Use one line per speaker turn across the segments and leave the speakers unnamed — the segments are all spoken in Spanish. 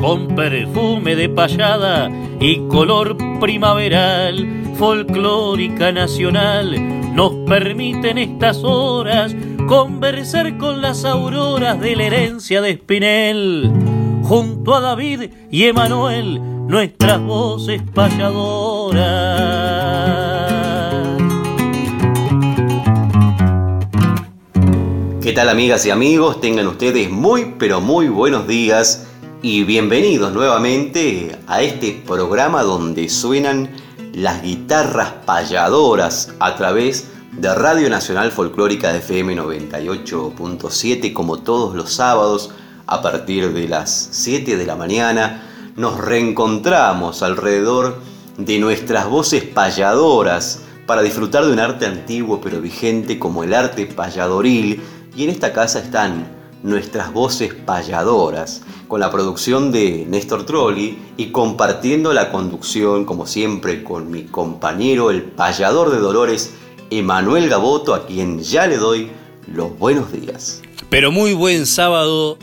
con perfume de payada y color primaveral, folclórica nacional, nos permiten estas horas conversar con las auroras de la herencia de Espinel. Junto a David y Emanuel, nuestras voces payadoras.
¿Qué tal amigas y amigos? Tengan ustedes muy pero muy buenos días y bienvenidos nuevamente a este programa donde suenan las guitarras payadoras a través de Radio Nacional Folclórica de FM 98.7 como todos los sábados a partir de las 7 de la mañana. Nos reencontramos alrededor de nuestras voces payadoras para disfrutar de un arte antiguo pero vigente como el arte payadoril. Y en esta casa están nuestras voces payadoras, con la producción de Néstor Trolli y compartiendo la conducción, como siempre, con mi compañero, el payador de Dolores, Emanuel Gaboto, a quien ya le doy los buenos días.
Pero muy buen sábado,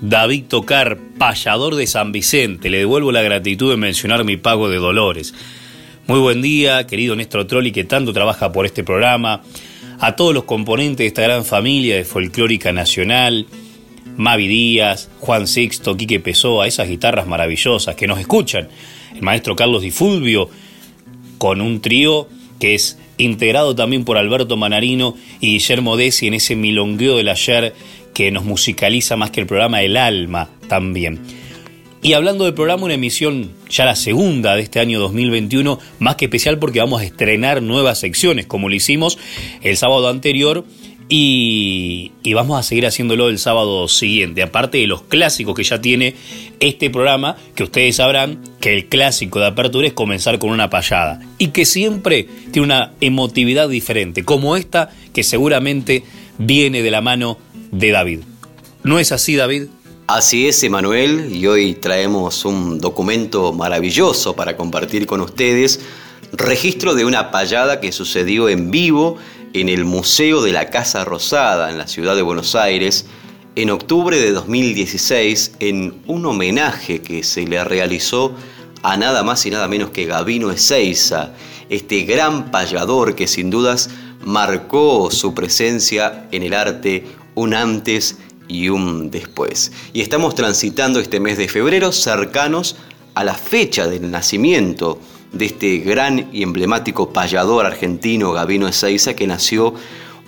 David Tocar, payador de San Vicente. Le devuelvo la gratitud de mencionar mi pago de Dolores. Muy buen día, querido Néstor Trolli, que tanto trabaja por este programa a todos los componentes de esta gran familia de folclórica nacional, Mavi Díaz, Juan Sixto, Quique Pessoa, esas guitarras maravillosas que nos escuchan, el maestro Carlos Di Fulvio, con un trío que es integrado también por Alberto Manarino y Guillermo Desi en ese milongueo del ayer que nos musicaliza más que el programa El Alma también. Y hablando del programa, una emisión ya la segunda de este año 2021, más que especial porque vamos a estrenar nuevas secciones, como lo hicimos el sábado anterior. Y, vamos a seguir haciéndolo el sábado siguiente, aparte de los clásicos que ya tiene este programa, que ustedes sabrán que el clásico de apertura es comenzar con una payada, y que siempre tiene una emotividad diferente, como esta que seguramente viene de la mano de David. ¿No es así, David?
Así es, Emanuel, y hoy traemos un documento maravilloso para compartir con ustedes, registro de una payada que sucedió en vivo en el Museo de la Casa Rosada en la ciudad de Buenos Aires en octubre de 2016 en un homenaje que se le realizó a nada más y nada menos que Gavino Ezeiza, este gran payador que sin dudas marcó su presencia en el arte un antes y un después. Y estamos transitando este mes de febrero cercanos a la fecha del nacimiento de este gran y emblemático payador argentino Gavino Ezeiza que nació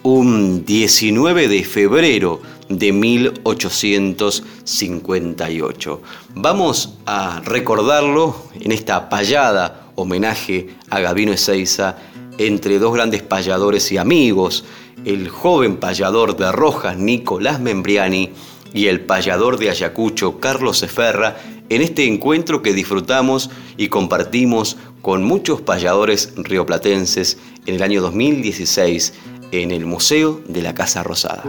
un 19 de febrero de 1858. Vamos a recordarlo en esta payada homenaje a Gavino Ezeiza entre dos grandes payadores y amigos, el joven payador de Rojas Nicolás Membriani y el payador de Ayacucho Carlos Eferra en este encuentro que disfrutamos y compartimos con muchos payadores rioplatenses en el año 2016 en el Museo de la Casa Rosada.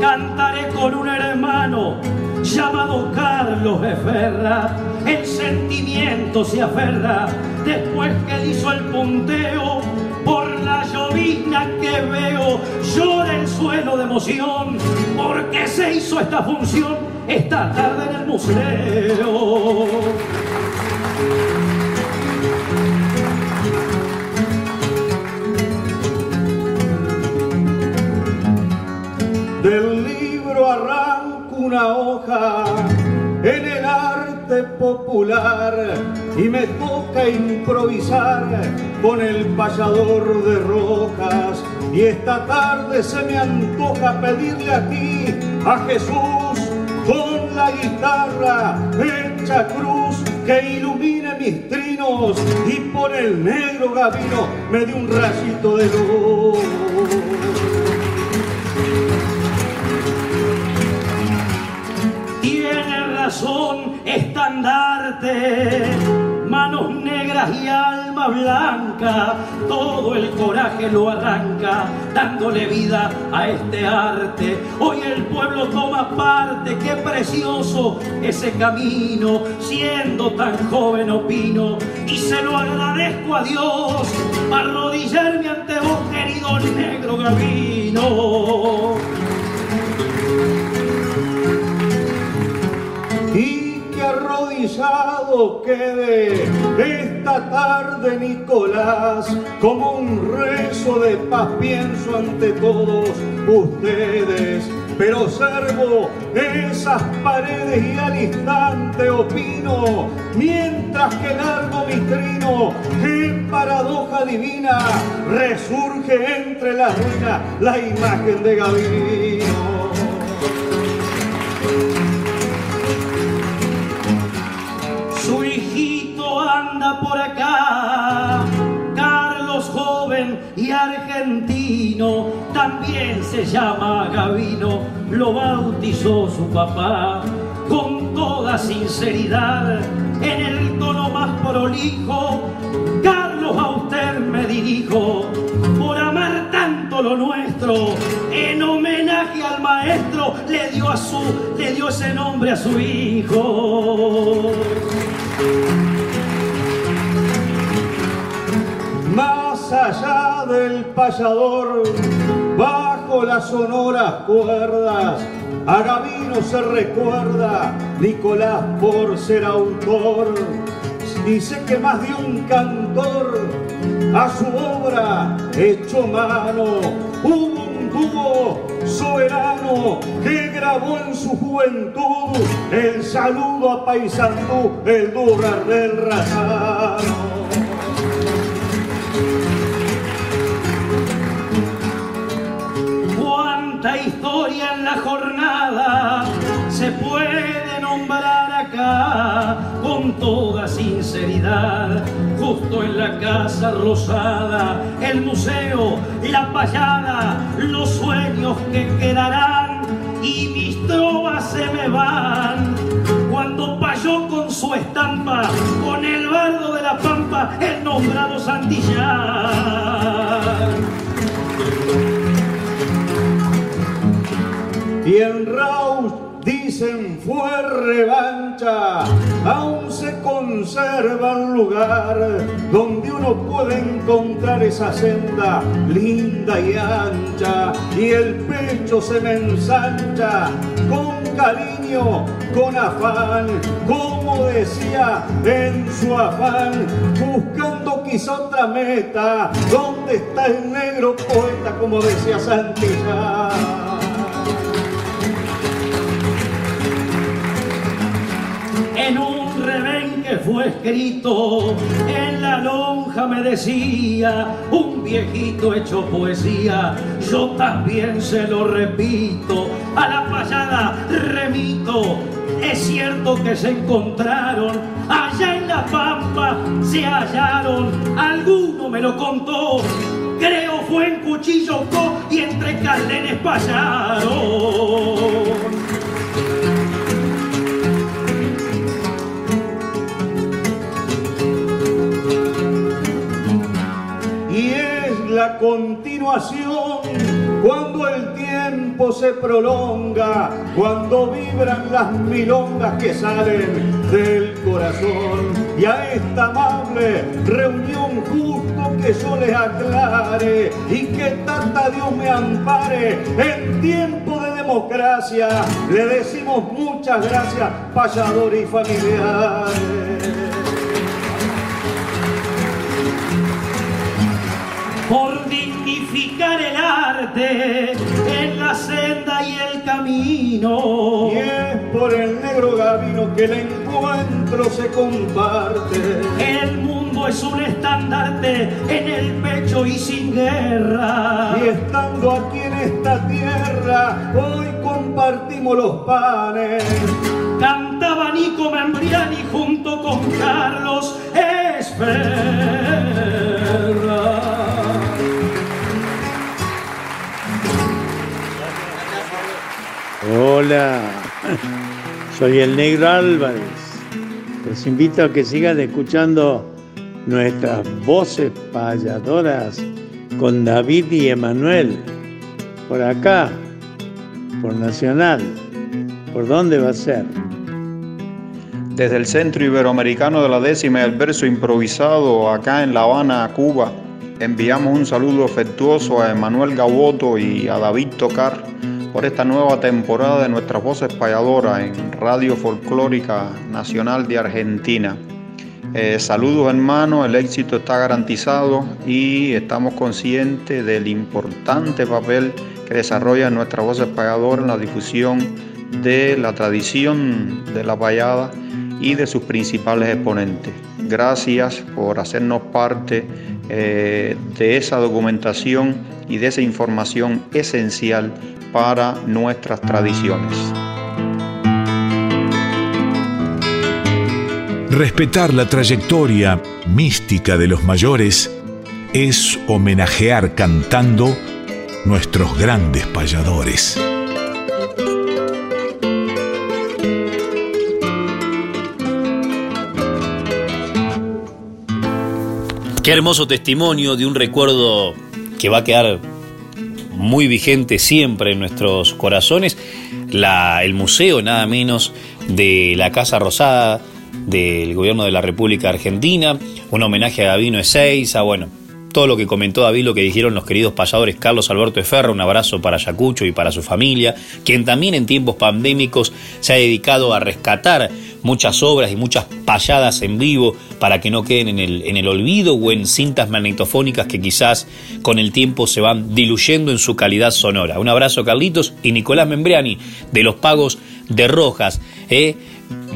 Cantaré con un hermano llamado Carlos Eferra. El sentimiento se aferra después que hizo el punteo por la llovizna que veo. Llora el suelo de emoción porque se hizo esta función esta tarde en el museo.
Popular y me toca improvisar con el payador de rocas. Y esta tarde se me antoja pedirle aquí a Jesús con la guitarra hecha cruz que ilumine mis trinos y por el negro gavino me dé un rayito de luz.
Son estandarte, manos negras y alma blanca, todo el coraje lo arranca, dándole vida a este arte. Hoy el pueblo toma parte, qué precioso ese camino, siendo tan joven opino, y se lo agradezco a Dios, arrodillarme ante vos, querido negro Gavino.
Quede esta tarde Nicolás, como un rezo de paz pienso ante todos ustedes. Pero observo esas paredes y al instante opino, mientras que largo mi trino, en paradoja divina, resurge entre las ruinas la imagen de Gavino.
Por acá. Carlos joven y argentino, también se llama Gavino, lo bautizó su papá. Con toda sinceridad, en el tono más prolijo, Carlos a usted me dirijo, por amar tanto lo nuestro, en homenaje al maestro, le dio, a su, le dio ese nombre a su hijo.
Allá del payador, bajo las sonoras cuerdas, a Gavino se recuerda Nicolás por ser autor. Dice que más de un cantor a su obra hecho mano hubo un dúo soberano que grabó en su juventud el saludo a Paisandú, el durar del razano.
Toda sinceridad. Justo en la casa rosada, el museo, la payada, los sueños que quedarán y mis trovas se me van. Cuando payó con su estampa, con el bardo de la pampa, el nombrado Santillán.
y en Raus dicen fue revancha, aún se conserva un lugar donde uno puede encontrar esa senda linda y ancha y el pecho se me ensancha con cariño, con afán, como decía en su afán, buscando quizá otra meta, ¿dónde está el negro poeta como decía Santillán?
En un revén que fue escrito en la lonja me decía un viejito hecho poesía yo también se lo repito a la payada remito es cierto que se encontraron allá en la pampa se hallaron alguno me lo contó creo fue en Cuchillo y entre caldenes payaron
se prolonga, cuando vibran las milongas que salen del corazón, y a esta amable reunión justo que yo les aclare y que tanta Dios me ampare en tiempo de democracia, le decimos muchas gracias, payadores y familiares.
El en la senda y el camino.
Y es por el negro gavino que le encuentro se comparte.
El mundo es un estandarte en el pecho y sin guerra.
Y estando aquí en esta tierra, hoy compartimos los panes.
Cantaba Nico Membriani junto con Carlos Esferra.
Hola, soy el Negro Álvarez. Los invito a que sigan escuchando nuestras voces payadoras con David y Emanuel. Por acá, por Nacional. ¿Por dónde va a ser?
Desde el Centro Iberoamericano de la Décima el verso improvisado acá en La Habana, Cuba, enviamos un saludo afectuoso a Emanuel Gaboto y a David Tocar por esta nueva temporada de nuestras voces payadoras en Radio Folclórica Nacional de Argentina. Eh, saludos hermanos, el éxito está garantizado y estamos conscientes del importante papel que desarrolla nuestra voces payadoras en la difusión de la tradición de la payada y de sus principales exponentes. Gracias por hacernos parte eh, de esa documentación y de esa información esencial para nuestras tradiciones.
Respetar la trayectoria mística de los mayores es homenajear cantando nuestros grandes payadores.
Qué hermoso testimonio de un recuerdo que va a quedar muy vigente siempre en nuestros corazones. El museo, nada menos, de la Casa Rosada del Gobierno de la República Argentina, un homenaje a Gabino Ezeiza, bueno, todo lo que comentó David, lo que dijeron los queridos pasadores Carlos Alberto Ferro, un abrazo para Yacucho y para su familia, quien también en tiempos pandémicos se ha dedicado a rescatar muchas obras y muchas payadas en vivo para que no queden en el, en el olvido o en cintas magnetofónicas que quizás con el tiempo se van diluyendo en su calidad sonora. Un abrazo Carlitos y Nicolás Membriani de los Pagos de Rojas. ¿eh?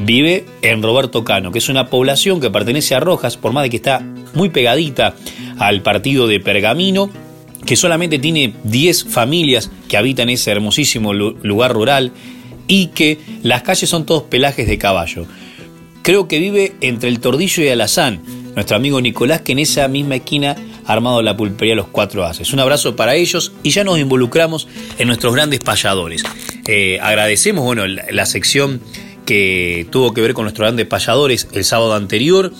vive en Roberto Cano, que es una población que pertenece a Rojas, por más de que está muy pegadita al partido de Pergamino, que solamente tiene 10 familias que habitan ese hermosísimo lugar rural y que las calles son todos pelajes de caballo. Creo que vive entre el Tordillo y Alazán, nuestro amigo Nicolás, que en esa misma esquina ha armado la pulpería Los Cuatro Haces. Un abrazo para ellos y ya nos involucramos en nuestros grandes payadores. Eh, agradecemos bueno, la sección que tuvo que ver con nuestros grandes payadores el sábado anterior.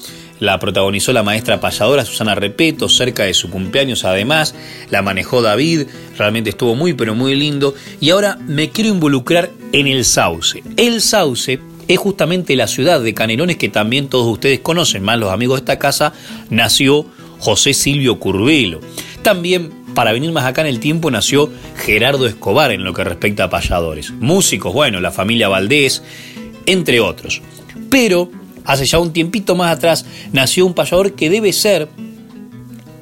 La protagonizó la maestra payadora Susana Repeto, cerca de su cumpleaños además. La manejó David, realmente estuvo muy pero muy lindo. Y ahora me quiero involucrar en el Sauce. El Sauce es justamente la ciudad de Canelones que también todos ustedes conocen, más los amigos de esta casa, nació José Silvio Curvelo. También, para venir más acá en el tiempo, nació Gerardo Escobar en lo que respecta a payadores. Músicos, bueno, la familia Valdés, entre otros. Pero hace ya un tiempito más atrás nació un payador que debe ser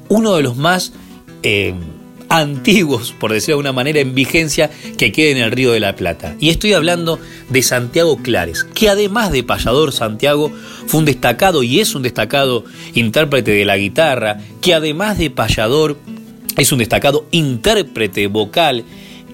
uno de los más eh, antiguos, por decirlo de alguna manera, en vigencia que quede en el Río de la Plata. Y estoy hablando de Santiago Clares, que además de payador Santiago fue un destacado y es un destacado intérprete de la guitarra, que además de payador es un destacado intérprete vocal,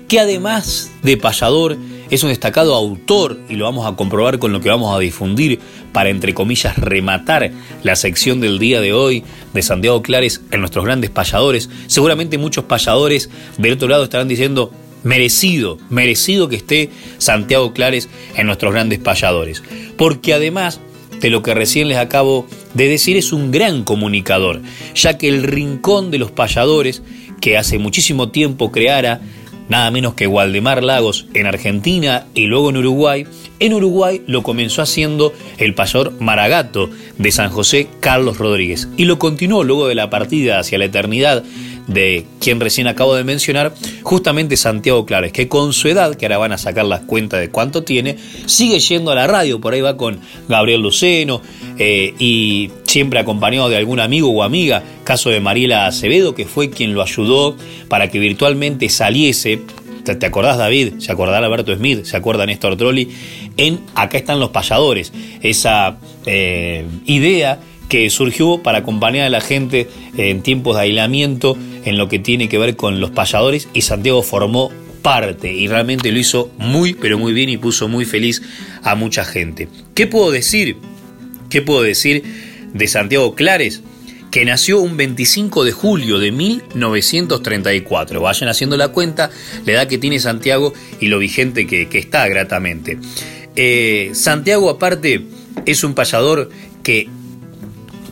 que además de payador es un destacado autor y lo vamos a comprobar con lo que vamos a difundir para, entre comillas, rematar la sección del día de hoy de Santiago Clares en nuestros grandes payadores. Seguramente muchos payadores del otro lado estarán diciendo, merecido, merecido que esté Santiago Clares en nuestros grandes payadores. Porque además de lo que recién les acabo de decir, es un gran comunicador, ya que el rincón de los payadores, que hace muchísimo tiempo creara nada menos que Waldemar Lagos en Argentina y luego en Uruguay. En Uruguay lo comenzó haciendo el payador Maragato de San José Carlos Rodríguez y lo continuó luego de la partida hacia la eternidad de quien recién acabo de mencionar, justamente Santiago Clares, que con su edad, que ahora van a sacar las cuentas de cuánto tiene, sigue yendo a la radio, por ahí va con Gabriel Luceno eh, y siempre acompañado de algún amigo o amiga, caso de Mariela Acevedo, que fue quien lo ayudó para que virtualmente saliese ¿Te acordás, David? ¿Se acordará Alberto Smith? ¿Se acuerda Néstor Trolli? en Acá están los payadores, esa eh, idea que surgió para acompañar a la gente en tiempos de aislamiento en lo que tiene que ver con los payadores y Santiago formó parte y realmente lo hizo muy pero muy bien y puso muy feliz a mucha gente. ¿Qué puedo decir? ¿Qué puedo decir de Santiago Clares? que nació un 25 de julio de 1934. Vayan haciendo la cuenta, la edad que tiene Santiago y lo vigente que, está gratamente. Eh, Santiago aparte es un payador que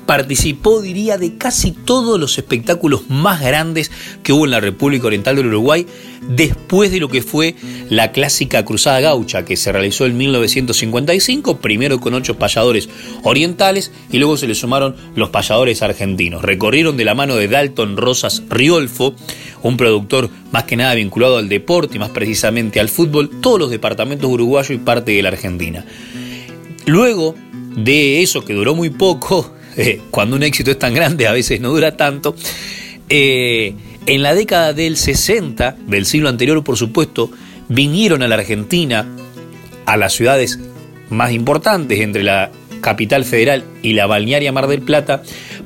participó, diría, de casi todos los espectáculos más grandes que hubo en la República Oriental del Uruguay después de lo que fue la clásica Cruzada Gaucha que se realizó en 1955, primero con ocho payadores orientales y luego se le sumaron los payadores argentinos. Recorrieron de la mano de Dalton Rosas Riolfo, un productor más que nada vinculado al deporte y más precisamente al fútbol, todos los departamentos uruguayos y parte de la Argentina. Luego de eso que duró muy poco, eh, cuando un éxito es tan grande a veces no dura tanto, eh, en la década del 60, del siglo anterior por supuesto, vinieron a la Argentina, a las ciudades más importantes entre la capital federal y la balnearia Mar del Plata,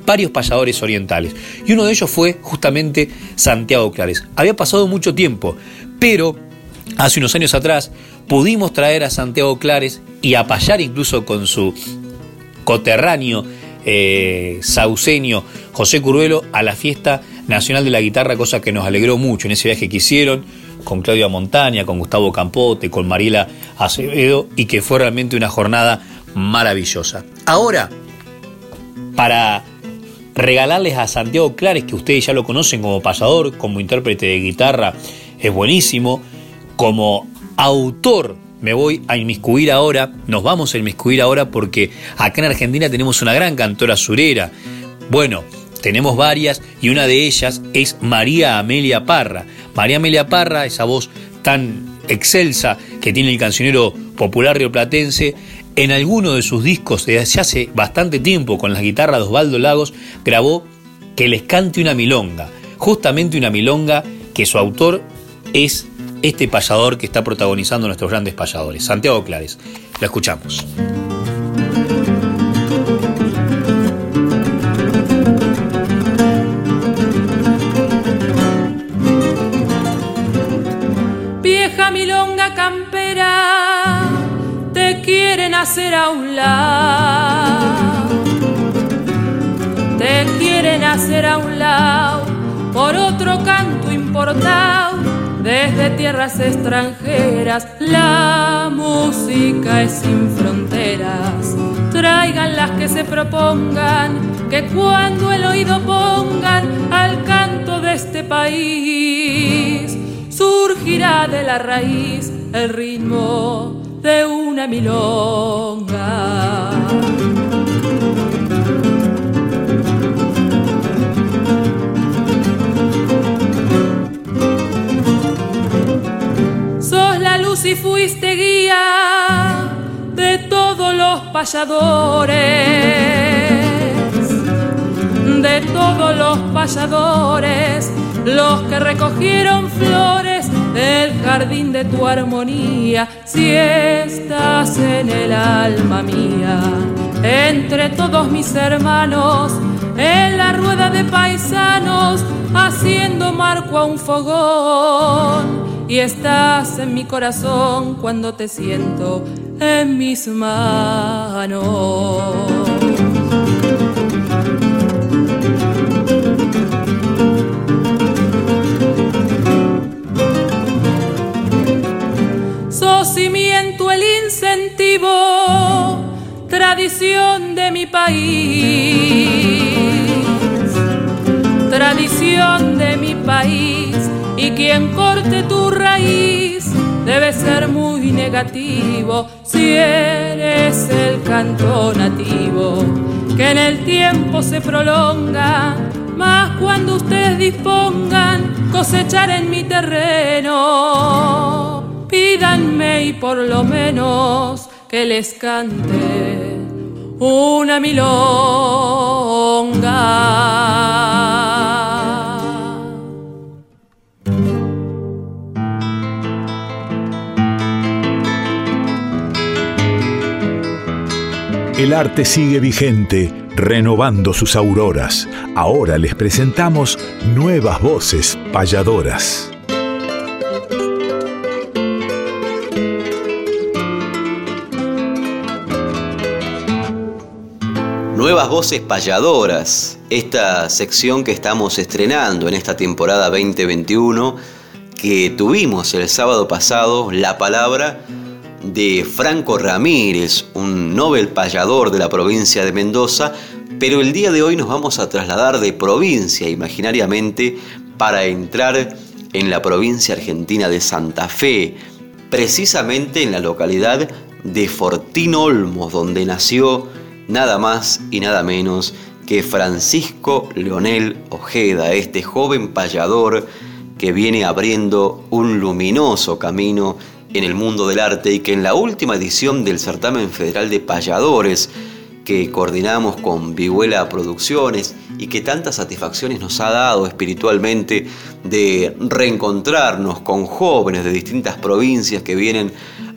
varios payadores orientales. Y uno de ellos fue justamente Santiago Clares. Había pasado mucho tiempo, pero hace unos años atrás pudimos traer a Santiago Clares y a payar incluso con su coterráneo eh, sauceño José Curuelo a la fiesta nacional de la guitarra, cosa que nos alegró mucho en ese viaje que hicieron con Claudia Montaña, con Gustavo Campote, con Mariela Acevedo y que fue realmente una jornada maravillosa. Ahora, para regalarles a Santiago Clares, que ustedes ya lo conocen como pasador, como intérprete de guitarra, es buenísimo, como autor me voy a inmiscuir ahora, nos vamos a inmiscuir ahora porque acá en Argentina tenemos una gran cantora surera. Bueno, tenemos varias y una de ellas es María Amelia Parra. María Amelia Parra, esa voz tan excelsa que tiene el cancionero popular rioplatense, en alguno de sus discos desde hace bastante tiempo con las guitarras de Osvaldo Lagos grabó Que les cante una milonga, justamente una milonga que su autor es este payador que está protagonizando nuestros grandes payadores, Santiago Clares. Lo escuchamos.
Vieja milonga campera, te quieren hacer a un lado. Te quieren hacer a un lado por otro canto importado desde tierras extranjeras. La música es sin fronteras. Traigan las que se propongan, que cuando el oído pongan al canto de este país, surgirá de la raíz el ritmo de una milonga. Si fuiste guía de todos los payadores, de todos los payadores, los que recogieron flores del jardín de tu armonía, si estás en el alma mía, entre todos mis hermanos, en la rueda de paisanos, haciendo marco a un fogón y estás en mi corazón cuando te siento en mis manos. Sos cimiento el incentivo, tradición de mi país, tradición de mi país y quien corte tu raíz debe ser muy negativo si eres el canto nativo que en el tiempo se prolonga más cuando ustedes dispongan cosechar en mi terreno. Pídanme y por lo menos que les cante una milonga
El arte sigue vigente, renovando sus auroras. Ahora les presentamos nuevas voces payadoras.
Nuevas voces payadoras, esta sección que estamos estrenando en esta temporada 2021, que tuvimos el sábado pasado la palabra de Franco Ramírez, un Nobel payador de la provincia de Mendoza, pero el día de hoy nos vamos a trasladar de provincia imaginariamente para entrar en la provincia argentina de Santa Fe, precisamente en la localidad de Fortín Olmos, donde nació nada más y nada menos que Francisco Leonel Ojeda, este joven payador que viene abriendo un luminoso camino en el mundo del arte y que en la última edición del certamen federal de payadores que coordinamos con Vihuela Producciones y que tantas satisfacciones nos ha dado espiritualmente de reencontrarnos con jóvenes de distintas provincias que vienen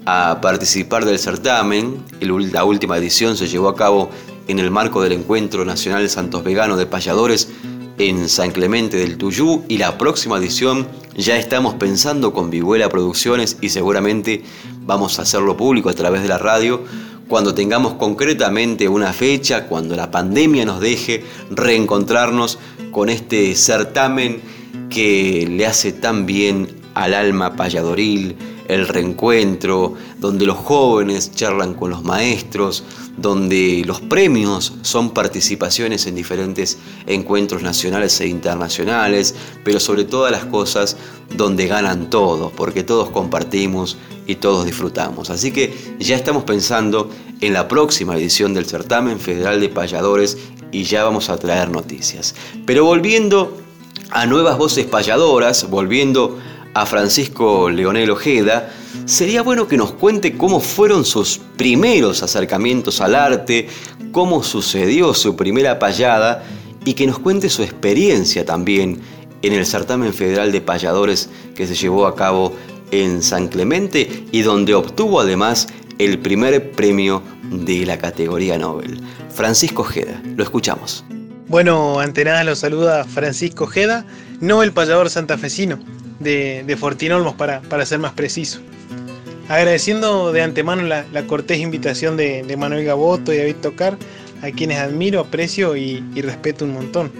a participar del certamen. La última edición se llevó a cabo en el marco del Encuentro Nacional Santos Vegano de Payadores en San Clemente del Tuyú y la próxima edición ya estamos pensando con Vihuela Producciones y seguramente vamos a hacerlo público a través de la radio. Cuando tengamos concretamente una fecha, cuando la pandemia nos deje reencontrarnos con este certamen que le hace tan bien al alma payadoril, el reencuentro, donde los jóvenes charlan con los maestros, donde los premios son participaciones en diferentes encuentros nacionales e internacionales, pero sobre todas las cosas donde ganan todos, porque todos compartimos y todos disfrutamos. Así que ya estamos pensando en la próxima edición del certamen federal de payadores y ya vamos a traer noticias. Pero volviendo a nuevas voces payadoras, volviendo a Francisco Leonel Ojeda, sería bueno que nos cuente cómo fueron sus primeros acercamientos al arte, cómo sucedió su primera payada y que nos cuente su experiencia también en el certamen federal de payadores que se llevó a cabo en San Clemente y donde obtuvo además el primer premio de la categoría Nobel. Francisco Ojeda, lo escuchamos.
Bueno, ante nada lo saluda Francisco Ojeda, no el payador santafesino, de, de Fortinolmos para, para ser más preciso. Agradeciendo de antemano la, cortés invitación de, Manuel Gaboto y David Tocar, a quienes admiro, aprecio y, respeto un montón.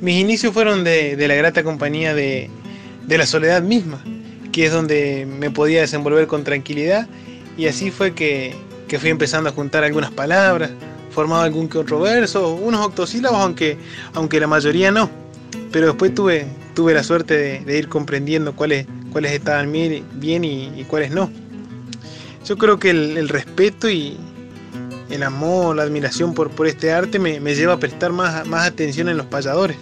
Mis inicios fueron de, la grata compañía de, la soledad misma, que es donde me podía desenvolver con tranquilidad y así fue que, fui empezando a juntar algunas palabras, formaba algún que otro verso, unos octosílabos, aunque, aunque la mayoría no. Pero después tuve, tuve la suerte de, ir comprendiendo cuáles, cuáles estaban bien y, cuáles no. Yo creo que el, respeto y el amor, la admiración por, por este arte me, lleva a prestar más, más atención en los payadores.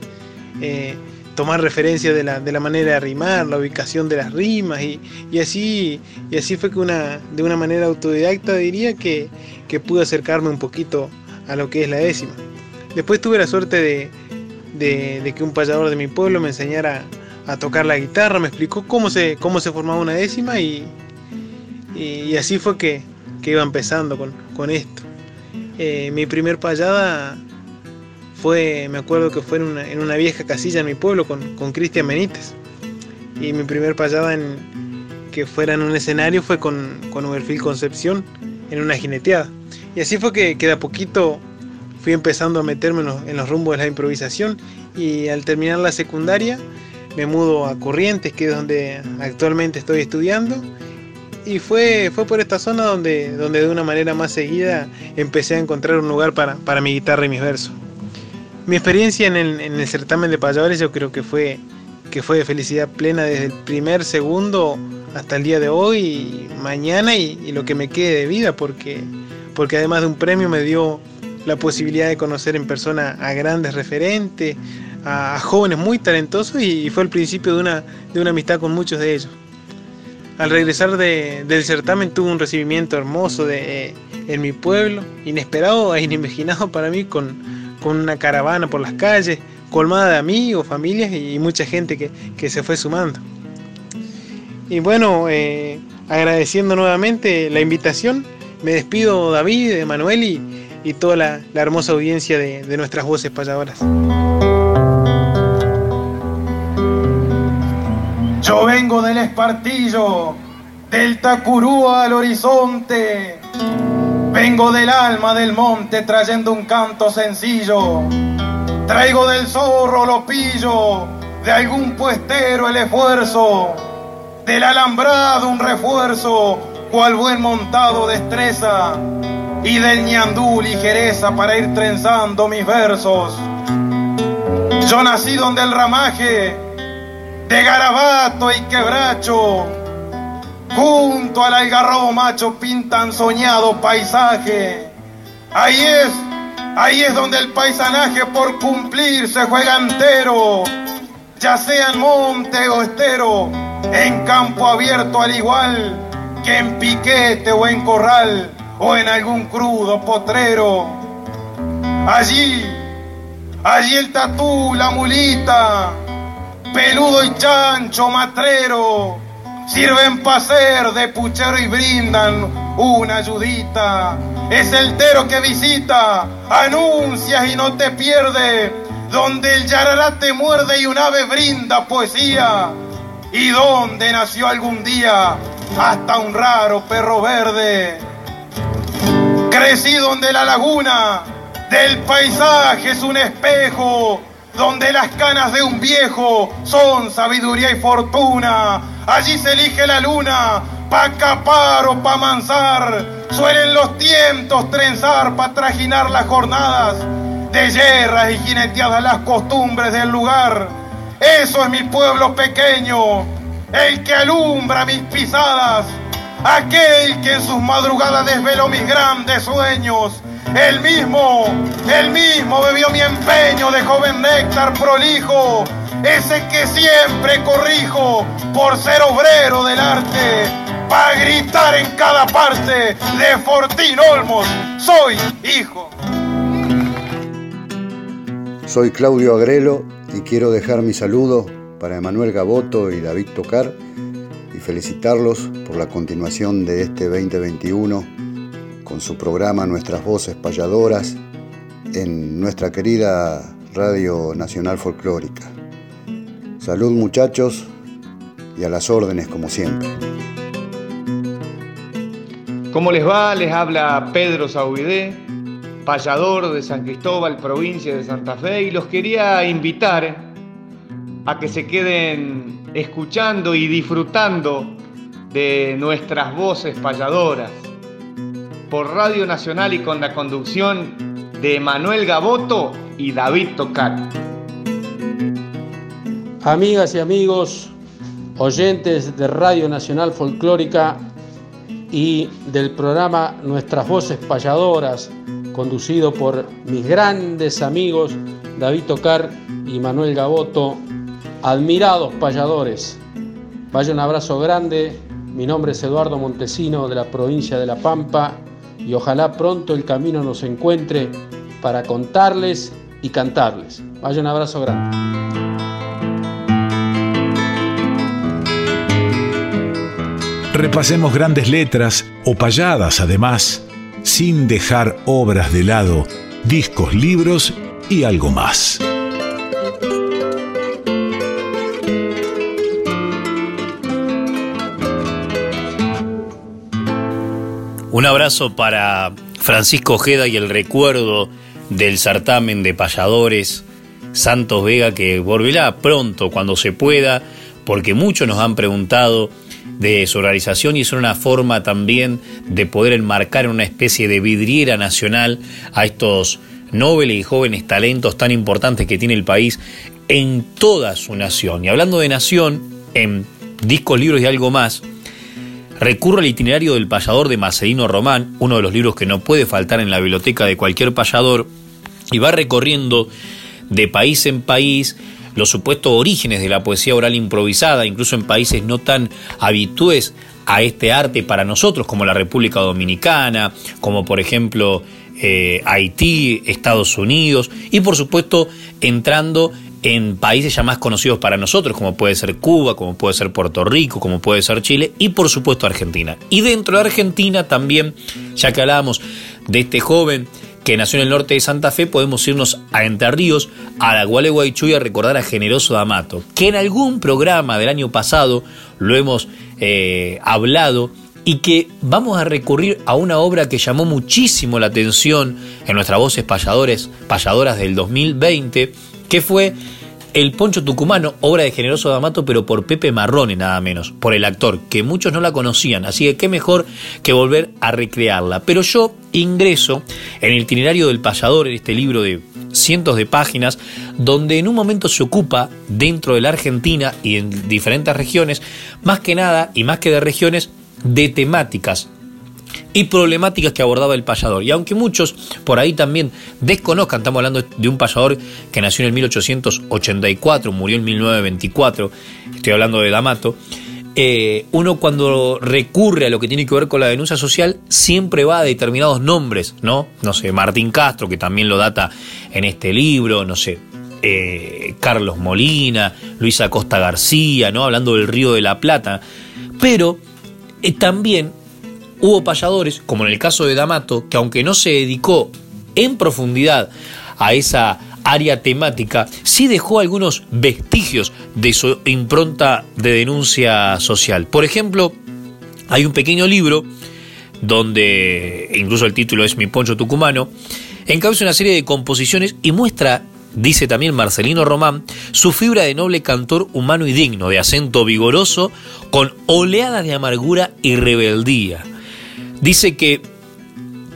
Eh, tomar referencia de la, de la, manera de rimar, la ubicación de las rimas y, así, y así fue que una, de una manera autodidacta diría que, que pude acercarme un poquito a lo que es la décima. Después tuve la suerte de, de, que un payador de mi pueblo me enseñara a tocar la guitarra, me explicó cómo se, cómo se formaba una décima y, y, así fue que, iba empezando con, esto. Eh, mi primer payada fue, me acuerdo que fue en una, vieja casilla en mi pueblo con Cristian Benítez. Y mi primer payada en, que fuera en un escenario fue con, con Uberfil Concepción en una jineteada. Y así fue que, que de a poquito fui empezando a meterme en los, rumbos de la improvisación y al terminar la secundaria me mudo a Corrientes, que es donde actualmente estoy estudiando. Y fue, fue por esta zona donde, donde de una manera más seguida empecé a encontrar un lugar para, para mi guitarra y mis versos. Mi experiencia en el, en el certamen de payadores yo creo que fue, que fue de felicidad plena desde el primer segundo hasta el día de hoy, mañana y, y, lo que me quede de vida, porque, porque además de un premio me dio la posibilidad de conocer en persona a grandes referentes, a, jóvenes muy talentosos y, fue el principio de una, de una amistad con muchos de ellos. Al regresar del certamen tuve un recibimiento hermoso de, en mi pueblo, inesperado e inimaginado para mí, con, con una caravana por las calles, colmada de amigos, familias y, mucha gente que, que, se fue sumando. Y bueno, eh, agradeciendo nuevamente la invitación, Me despido David, Emanuel y, y toda la, la hermosa audiencia de, de nuestras voces payadoras.
Yo vengo del espartillo, del Tacurú al horizonte. Vengo del alma del monte trayendo un canto sencillo. Traigo del zorro lo pillo, de algún puestero el esfuerzo, del alambrado un refuerzo, cual buen montado destreza, y del ñandú ligereza para ir trenzando mis versos. Yo nací donde el ramaje de garabato y quebracho, junto al algarrobo macho pintan soñado paisaje. Ahí es, ahí es donde el paisanaje por cumplir se juega entero, ya sea en monte o estero, en campo abierto al igual que en piquete o en corral o en algún crudo potrero. Allí, allí el tatú, la mulita, peludo y chancho matrero, sirven para de puchero y brindan una ayudita. Es el tero que visita, anuncias y no te pierde, donde el yarará te muerde y un ave brinda poesía, y donde nació algún día hasta un raro perro verde. Crecí donde la laguna del paisaje es un espejo, donde las canas de un viejo son sabiduría y fortuna. Allí se elige la luna, pa' capar o pa' mansar. Suelen los tientos trenzar pa' trajinar las jornadas de guerras y jineteadas las costumbres del lugar. Eso es mi pueblo pequeño, el que alumbra mis pisadas, aquel que en sus madrugadas desveló mis grandes sueños. El mismo, el mismo bebió mi empeño de joven néctar prolijo, ese que siempre corrijo por ser obrero del arte, para gritar en cada parte de Fortín Olmos, soy hijo.
Soy Claudio Agrelo y quiero dejar mi saludo para Emanuel Gaboto y David Tocar felicitarlos por la continuación de este 2021 con su programa Nuestras Voces Payadoras en nuestra querida Radio Nacional Folclórica. Salud muchachos y a las órdenes como siempre.
¿Cómo les va? Les habla Pedro Saubidé, payador de San Cristóbal, provincia de Santa Fe, y los quería invitar a que se queden escuchando y disfrutando de nuestras voces payadoras por Radio Nacional y con la conducción de Manuel Gaboto y David Tocar.
Amigas y amigos, oyentes de Radio Nacional Folclórica y del programa Nuestras Voces Payadoras, conducido por mis grandes amigos David Tocar y Manuel Gaboto, admirados payadores. Vaya un abrazo grande, mi nombre es Eduardo Montesino de la provincia de La Pampa y ojalá pronto el camino nos encuentre para contarles y cantarles. Vaya un abrazo grande.
Repasemos grandes letras o payadas además, sin dejar obras de lado, discos, libros y algo más.
Un abrazo para Francisco Ojeda y el recuerdo del certamen de payadores Santos Vega que volverá pronto cuando se pueda, porque muchos nos han preguntado de su organización y es una forma también de poder enmarcar en una especie de vidriera nacional a estos nobles y jóvenes talentos tan importantes que tiene el país en toda su nación. Y hablando de nación, en discos, libros y algo más, recurro al itinerario del payador de Marcelino Román, uno de los libros que no puede faltar en la biblioteca de cualquier payador, y va recorriendo de país en país los supuestos orígenes de la poesía oral improvisada, incluso en países no tan habitués a este arte para nosotros, como la República Dominicana, como por ejemplo eh, Haití, Estados Unidos, y por supuesto entrando en países ya más conocidos para nosotros, como puede ser Cuba, como puede ser Puerto Rico, como puede ser Chile y por supuesto Argentina. Y dentro de Argentina también, ya que hablábamos de este joven que nació en el norte de Santa Fe, podemos irnos a Entre Ríos, a la Gualeguaychú y a recordar a Generoso D'Amato, que en algún programa del año pasado lo hemos eh, hablado y que vamos a recurrir a una obra que llamó muchísimo la atención en nuestras voces payadores, payadoras del 2020, que fue El Poncho Tucumano, obra de Generoso D'Amato, pero por Pepe Marrone nada menos, por el actor, que muchos no la conocían, así que qué mejor que volver a recrearla. Pero yo ingreso en el itinerario del payador, en este libro de cientos de páginas, donde en un momento se ocupa dentro de la Argentina y en diferentes regiones, más que nada y más que de regiones, de temáticas y problemáticas que abordaba el payador. Y aunque muchos por ahí también desconozcan, estamos hablando de un payador que nació en el 1884, murió en 1924, estoy hablando de D'Amato, eh, uno cuando recurre a lo que tiene que ver con la denuncia social siempre va a determinados nombres, ¿no? No sé, Martín Castro, que también lo data en este libro, no sé, eh, Carlos Molina, Luisa Costa García, ¿no? Hablando del Río de la Plata. Pero eh, también hubo payadores, como en el caso de D'Amato, que aunque no se dedicó en profundidad a esa área temática, sí dejó algunos vestigios de su impronta de denuncia social. Por ejemplo, hay un pequeño libro donde incluso el título es Mi Poncho Tucumano, encabeza una serie de composiciones y muestra, dice también Marcelino Román, su fibra de noble cantor humano y digno, de acento vigoroso, con oleadas de amargura y rebeldía. Dice que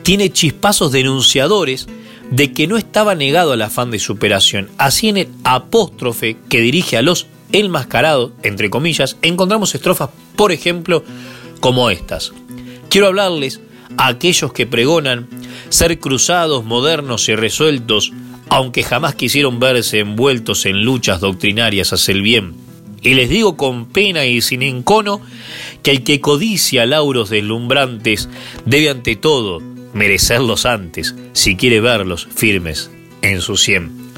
tiene chispazos denunciadores de que no estaba negado al afán de superación. Así en el apóstrofe que dirige a los enmascarados, entre comillas, encontramos estrofas, por ejemplo, como estas. Quiero hablarles a aquellos que pregonan ser cruzados, modernos y resueltos, aunque jamás quisieron verse envueltos en luchas doctrinarias hacia el bien. Y les digo con pena y sin encono que el que codicia lauros deslumbrantes debe ante todo merecerlos antes, si quiere verlos firmes en su cien.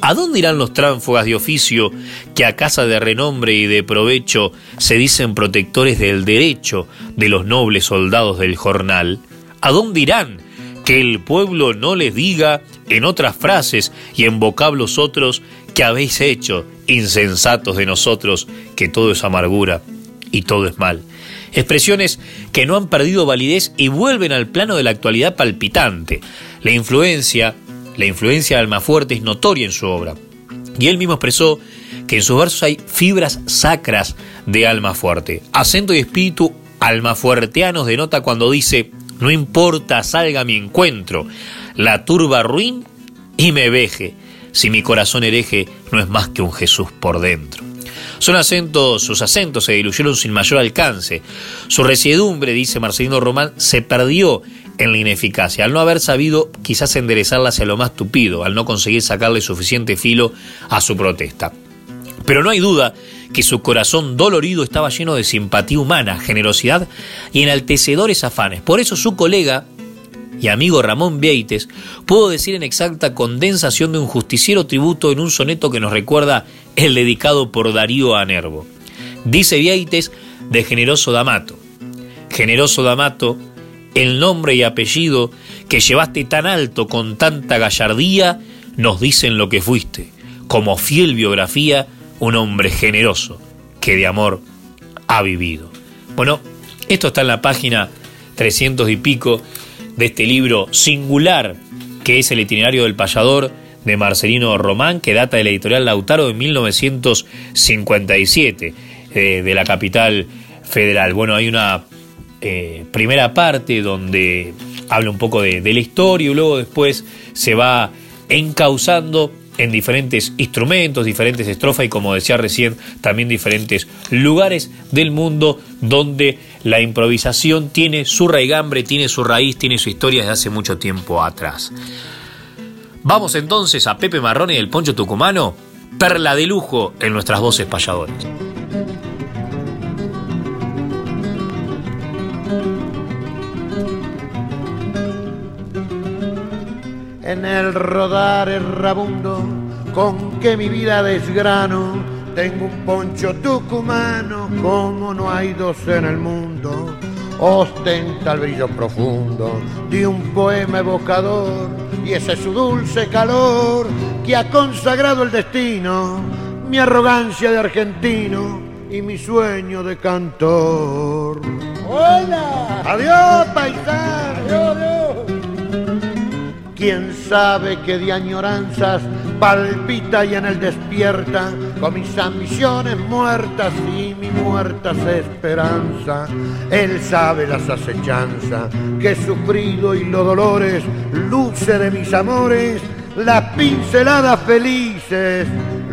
¿A dónde irán los tránfugas de oficio que a casa de renombre y de provecho se dicen protectores del derecho de los nobles soldados del jornal? ¿A dónde irán que el pueblo no les diga en otras frases y en vocablos otros que habéis hecho, insensatos de nosotros, que todo es amargura y todo es mal? Expresiones que no han perdido validez y vuelven al plano de la actualidad palpitante. La influencia, la influencia de Almafuerte es notoria en su obra. Y él mismo expresó que en sus versos hay fibras sacras de alma fuerte. Acento y espíritu almafuerteanos denota cuando dice, no importa, salga mi encuentro, la turba ruin y me veje, si mi corazón hereje no es más que un Jesús por dentro. Son acentos, sus acentos se diluyeron sin mayor alcance. Su resiedumbre, dice Marcelino Román, se perdió en la ineficacia, al no haber sabido quizás enderezarla hacia lo más tupido, al no conseguir sacarle suficiente filo a su protesta. Pero no hay duda que su corazón dolorido estaba lleno de simpatía humana, generosidad y enaltecedores afanes. Por eso su colega y amigo Ramón Vieites pudo decir en exacta condensación de un justiciero tributo en un soneto que nos recuerda el dedicado por Darío a Nervo. Dice Vieites de Generoso D'Amato. Generoso D'Amato, el nombre y apellido que llevaste tan alto con tanta gallardía, nos dicen lo que fuiste, como fiel biografía, un hombre generoso que de amor ha vivido. Bueno, esto está en la página 300 y pico de este libro singular que es el itinerario del payador de Marcelino Román, que data de la editorial Lautaro de 1957, eh, de la capital federal. Bueno, hay una eh, primera parte donde habla un poco de, de la historia y luego después se va encauzando en diferentes instrumentos, diferentes estrofas y como decía recién, también diferentes lugares del mundo donde la improvisación tiene su raigambre, tiene su raíz, tiene su historia desde hace mucho tiempo atrás. Vamos entonces a Pepe Marrone y el Poncho Tucumano, perla de lujo en nuestras voces payadoras.
En el rodar errabundo con que mi vida desgrano. Tengo un poncho tucumano como no hay dos en el mundo. Ostenta el brillo profundo de un poema evocador y ese es su dulce calor que ha consagrado el destino, mi arrogancia de argentino y mi sueño de cantor.
¡Hola!
¡Adiós, paisano!
¡Adiós, adiós!
Quién sabe qué de añoranzas palpita y en él despierta con mis ambiciones muertas y mi muerta esperanza. Él sabe las acechanzas que he sufrido y los dolores, luce de mis amores, las pinceladas felices,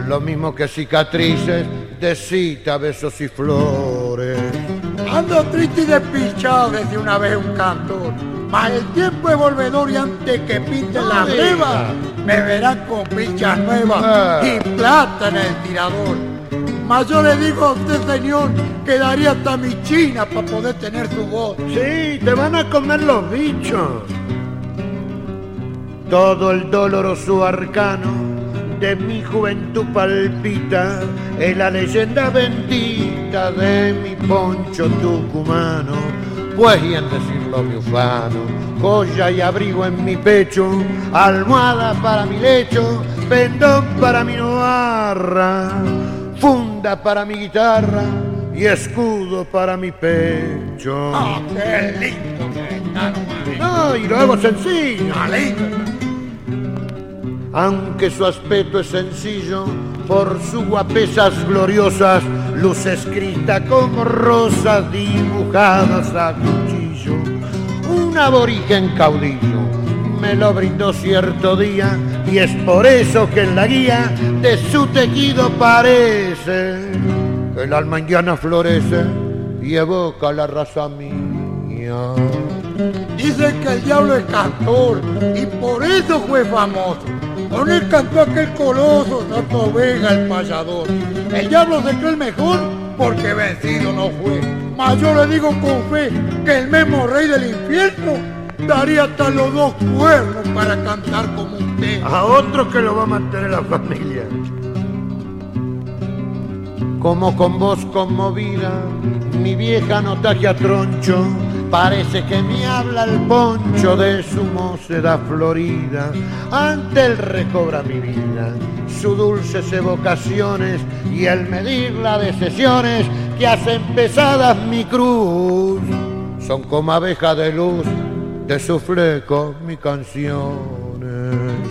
lo mismo que cicatrices de cita, besos y flores.
Ando triste y despichado desde una vez un cantor. Mas el tiempo es volvedor y antes que pinten la breva, me verán con pichas nuevas y plata en el tirador. Mas yo le digo a usted, señor, que daría hasta mi china para poder tener su voz.
Sí, te van a comer los bichos. Todo el doloroso arcano de mi juventud palpita en la leyenda bendita de mi poncho tucumano. Pues y en decirlo mi ufano, joya y abrigo en mi pecho, almohada para mi lecho, pendón para mi noarra, funda para mi guitarra y escudo para mi pecho.
¡Ah, qué lindo que está nomás!
No, y lo hago sencillo.
¡Ah,
aunque su aspecto es sencillo, por sus guapesas gloriosas, luz escrita como rosas dibujadas a cuchillo. Un aborigen caudillo me lo brindó cierto día y es por eso que en la guía de su tejido parece que el alma indiana florece y evoca la raza mía.
Dicen que el diablo es cantor y por eso fue famoso. Con él cantó aquel coloso Tato Vega el payador. El diablo se cree el mejor porque vencido no fue. Mas yo le digo con fe que el mismo rey del infierno daría hasta los dos cuernos para cantar como usted.
A otro que lo va a mantener la familia. Como con voz conmovida, mi vieja notagia troncho, parece que me habla el poncho de su mocedad florida. Ante él recobra mi vida, sus dulces evocaciones y el medirla de sesiones que hacen pesadas mi cruz. Son como abejas de luz de su fleco mi canciones.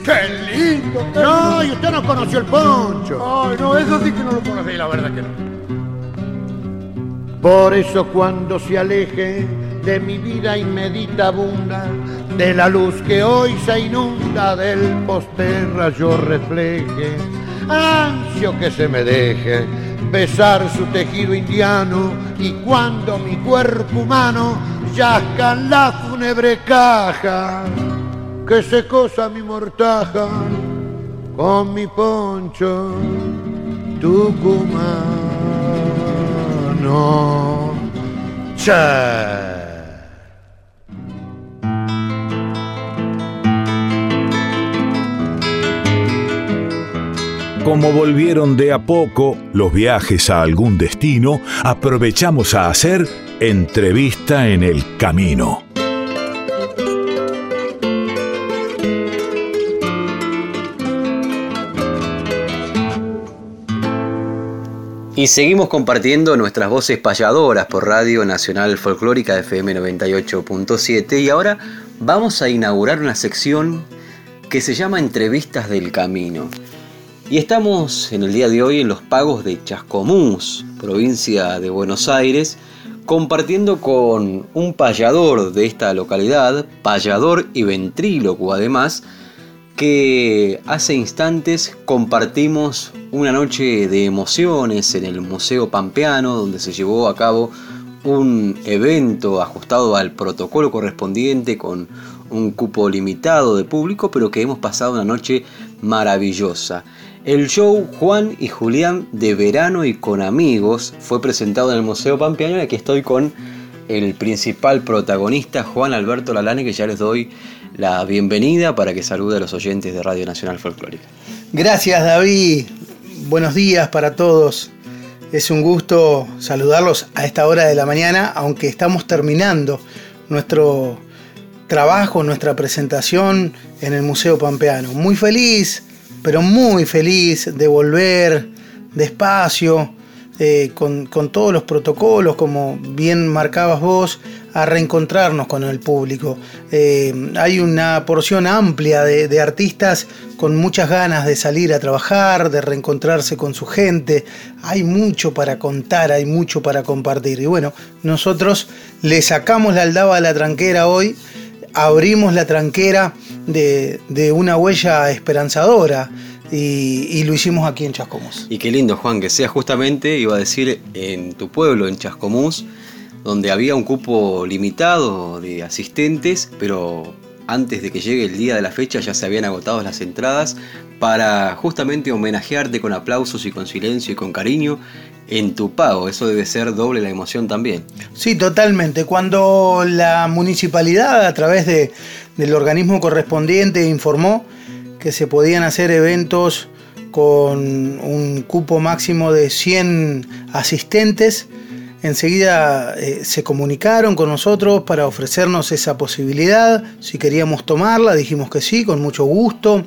¡Qué lindo! qué
No,
lindo!
y usted no conoció el poncho.
Ay, no, eso sí que no lo conocí, la verdad que no.
Por eso cuando se aleje de mi vida y meditabunda, de la luz que hoy se inunda del posterra yo refleje, ansio que se me deje besar su tejido indiano y cuando mi cuerpo humano yazca en la fúnebre caja, que se cosa mi mortaja con mi poncho tucumano. Che.
Como volvieron de a poco los viajes a algún destino, aprovechamos a hacer entrevista en el camino.
Y seguimos compartiendo nuestras voces payadoras por Radio Nacional Folclórica FM 98.7 y ahora vamos a inaugurar una sección que se llama Entrevistas del Camino. Y estamos en el día de hoy en los pagos de Chascomús, provincia de Buenos Aires, compartiendo con un payador de esta localidad, payador y ventríloco además, que hace instantes compartimos una noche de emociones en el Museo Pampeano, donde se llevó a cabo un evento ajustado al protocolo correspondiente con un cupo limitado de público, pero que hemos pasado una noche maravillosa. El show Juan y Julián de verano y con amigos fue presentado en el Museo Pampeano y aquí estoy con el principal protagonista, Juan Alberto Lalane, que ya les doy la bienvenida para que salude a los oyentes de Radio Nacional Folclórica.
Gracias David, buenos días para todos. Es un gusto saludarlos a esta hora de la mañana, aunque estamos terminando nuestro trabajo, nuestra presentación en el Museo Pampeano. Muy feliz, pero muy feliz de volver despacio, eh, con, todos los protocolos, como bien marcabas vos, a reencontrarnos con el público. Eh, hay una porción amplia de, artistas con muchas ganas de salir a trabajar, de reencontrarse con su gente. Hay mucho para contar, hay mucho para compartir. Y bueno, nosotros le sacamos la aldaba a la tranquera hoy, abrimos la tranquera de, de una huella esperanzadora y, lo hicimos aquí en Chascomús.
Y qué lindo, Juan, que sea justamente, iba a decir, en tu pueblo, en Chascomús, donde había un cupo limitado de asistentes, pero antes de que llegue el día de la fecha ya se habían agotado las entradas para justamente homenajearte con aplausos y con silencio y con cariño en tu pago. Eso debe ser doble la emoción también.
Sí, totalmente. Cuando la municipalidad a través de, del organismo correspondiente informó que se podían hacer eventos con un cupo máximo de 100 asistentes. Enseguida eh, se comunicaron con nosotros para ofrecernos esa posibilidad. Si queríamos tomarla, dijimos que sí, con mucho gusto.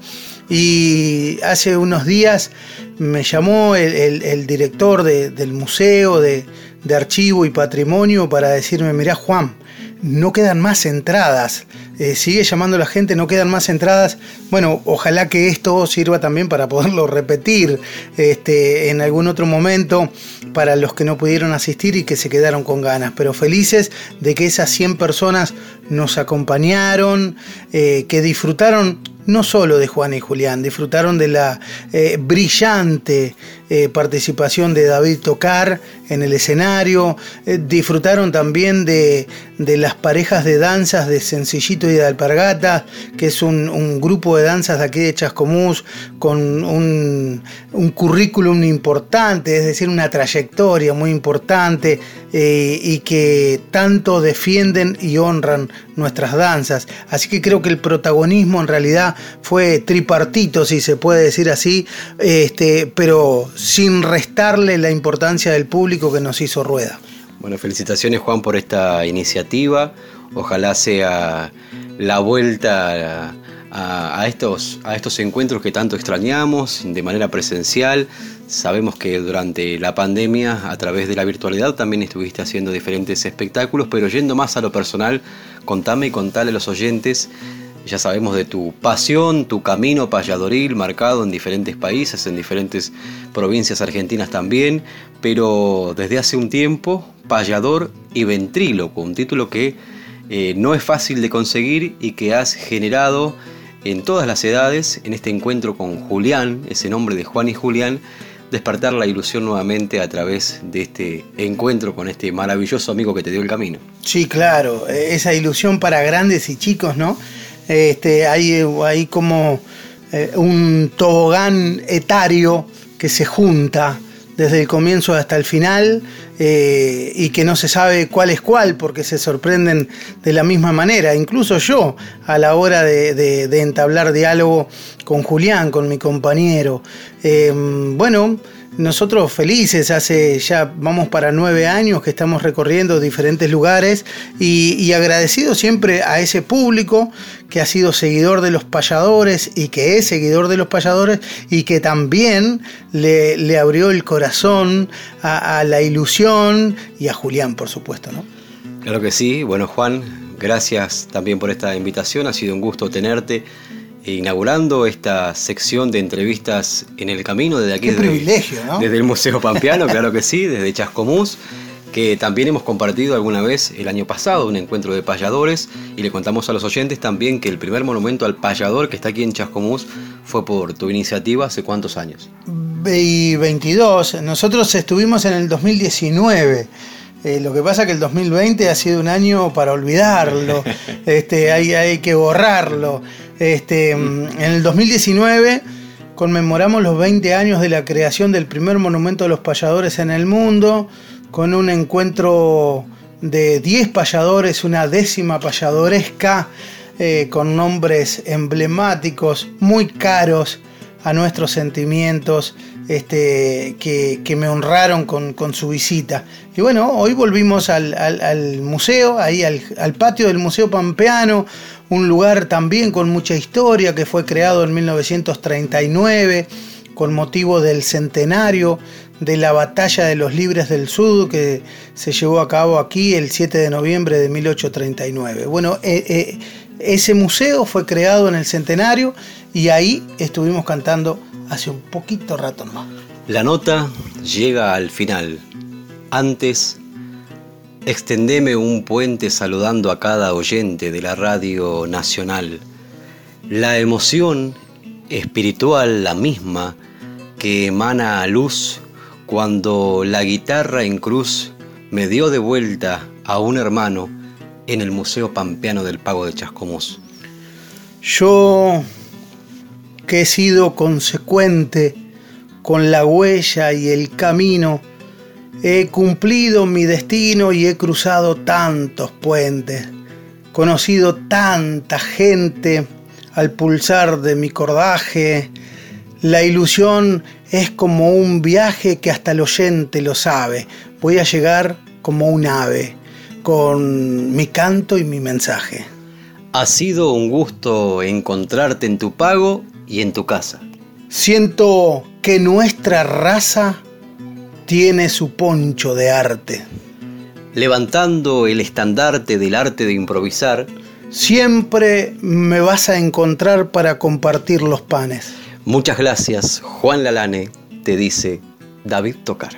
Y hace unos días me llamó el, director del Museo de, de Archivo y Patrimonio para decirme, mirá Juan, no quedan más entradas. Eh, sigue llamando la gente, no quedan más entradas. Bueno, ojalá que esto sirva también para poderlo repetir este, en algún otro momento para los que no pudieron asistir y que se quedaron con ganas. Pero felices de que esas 100 personas nos acompañaron, eh, que disfrutaron no solo de Juan y Julián, disfrutaron de la eh, brillante eh, participación de David Tocar en el escenario, eh, disfrutaron también de, las parejas de danzas de Sencillito y de Alpargata, que es un, grupo de danzas de aquí de Chascomús con un, un, currículum importante, es decir, una trayectoria muy importante y que tanto defienden y honran nuestras danzas. Así que creo que el protagonismo en realidad fue tripartito, si se puede decir así, este, pero sin restarle la importancia del público que nos hizo rueda.
Bueno, felicitaciones Juan por esta iniciativa. Ojalá sea la vuelta a, estos, a estos encuentros que tanto extrañamos de manera presencial. Sabemos que durante la pandemia, a través de la virtualidad, también estuviste haciendo diferentes espectáculos, pero yendo más a lo personal, contame y contale a los oyentes ya sabemos de tu pasión, tu camino payadoril marcado en diferentes países, en diferentes provincias argentinas también, pero desde hace un tiempo, payador y ventríloco, un título que eh, no es fácil de conseguir y que has generado en todas las edades, en este encuentro con Julián, ese nombre de Juan y Julián, despertar la ilusión nuevamente a través de este encuentro con este maravilloso amigo que te dio el camino.
Sí, claro, esa ilusión para grandes y chicos, ¿no? Este, hay, hay como eh, un tobogán etario que se junta desde el comienzo hasta el final eh, y que no se sabe cuál es cuál porque se sorprenden de la misma manera. Incluso yo a la hora de, entablar diálogo con Julián, con mi compañero. Eh, bueno, nosotros felices, hace ya vamos para nueve años que estamos recorriendo diferentes lugares y, agradecido siempre a ese público que ha sido seguidor de los payadores y que es seguidor de los payadores y que también le, abrió el corazón a, a, la ilusión y a Julián, por supuesto, ¿no?
Claro que sí. Bueno, Juan, gracias también por esta invitación. Ha sido un gusto tenerte inaugurando esta sección de entrevistas en el camino desde aquí.
Qué privilegio, ¿no?
Desde el Museo Pampeano, claro que sí, desde Chascomús, que también hemos compartido alguna vez el año pasado un encuentro de payadores y le contamos a los oyentes también que el primer monumento al payador que está aquí en Chascomús fue por tu iniciativa hace cuántos años.
22, nosotros estuvimos en el 2019. Eh, lo que pasa es que el 2020 ha sido un año para olvidarlo, este, hay, hay que borrarlo. Este, en el 2019 conmemoramos los 20 años de la creación del primer monumento de los payadores en el mundo, con un encuentro de 10 payadores, una décima payadoresca, eh, con nombres emblemáticos, muy caros, a nuestros sentimientos este, que, me honraron con, su visita. Y bueno, hoy volvimos al, museo, ahí al, patio del Museo Pampeano, un lugar también con mucha historia que fue creado en 1939 con motivo del centenario de la Batalla de los Libres del Sur que se llevó a cabo aquí el 7 de noviembre de 1839. Bueno, eh, eh, ese museo fue creado en el centenario y ahí estuvimos cantando hace un poquito rato más.
La nota llega al final. Antes, extendeme un puente saludando a cada oyente de la radio nacional. La emoción espiritual, la misma, que emana a luz cuando la guitarra en cruz me dio de vuelta a un hermano en el Museo Pampeano del Pago de Chascomús.
Yo que he sido consecuente con la huella y el camino, he cumplido mi destino y he cruzado tantos puentes, conocido tanta gente al pulsar de mi cordaje, la ilusión es como un viaje que hasta el oyente lo sabe. Voy a llegar como un ave, con mi canto y mi mensaje.
Ha sido un gusto encontrarte en tu pago y en tu casa.
Siento que nuestra raza tiene su poncho de arte.
Levantando el estandarte del arte de improvisar,
siempre me vas a encontrar para compartir los panes.
Muchas gracias, Juan Lalane, te dice David Tocar.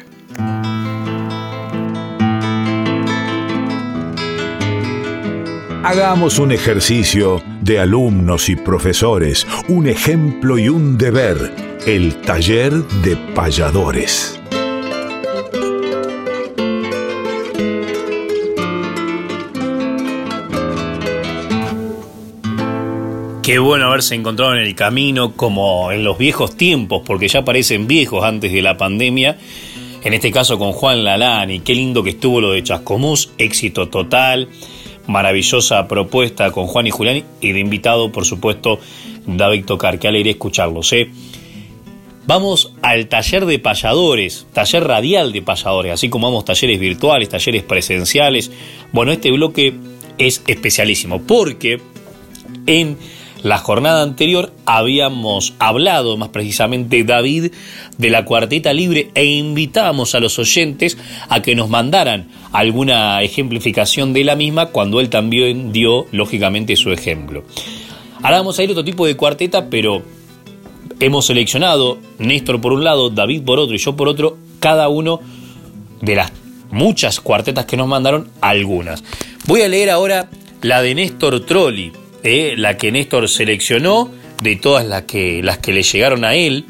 Hagamos un ejercicio de alumnos y profesores, un ejemplo y un deber, el taller de payadores.
Qué bueno haberse encontrado en el camino como en los viejos tiempos, porque ya parecen viejos antes de la pandemia. En este caso con Juan Lalani, qué lindo que estuvo lo de Chascomús, éxito total, maravillosa propuesta con Juan y Julián y de invitado, por supuesto, David Tocar, qué alegría escucharlos. ¿eh? Vamos al taller de payadores, taller radial de payadores, así como vamos talleres virtuales, talleres presenciales. Bueno, este bloque es especialísimo porque en la jornada anterior habíamos hablado, más precisamente David, de la cuarteta libre e invitábamos a los oyentes a que nos mandaran alguna ejemplificación de la misma cuando él también dio, lógicamente, su ejemplo. Ahora vamos a ir a otro tipo de cuarteta, pero hemos seleccionado, Néstor por un lado, David por otro y yo por otro, cada uno de las muchas cuartetas que nos mandaron, algunas. Voy a leer ahora la de Néstor Trolli eh, la que Néstor seleccionó de todas las que, las que le llegaron a él,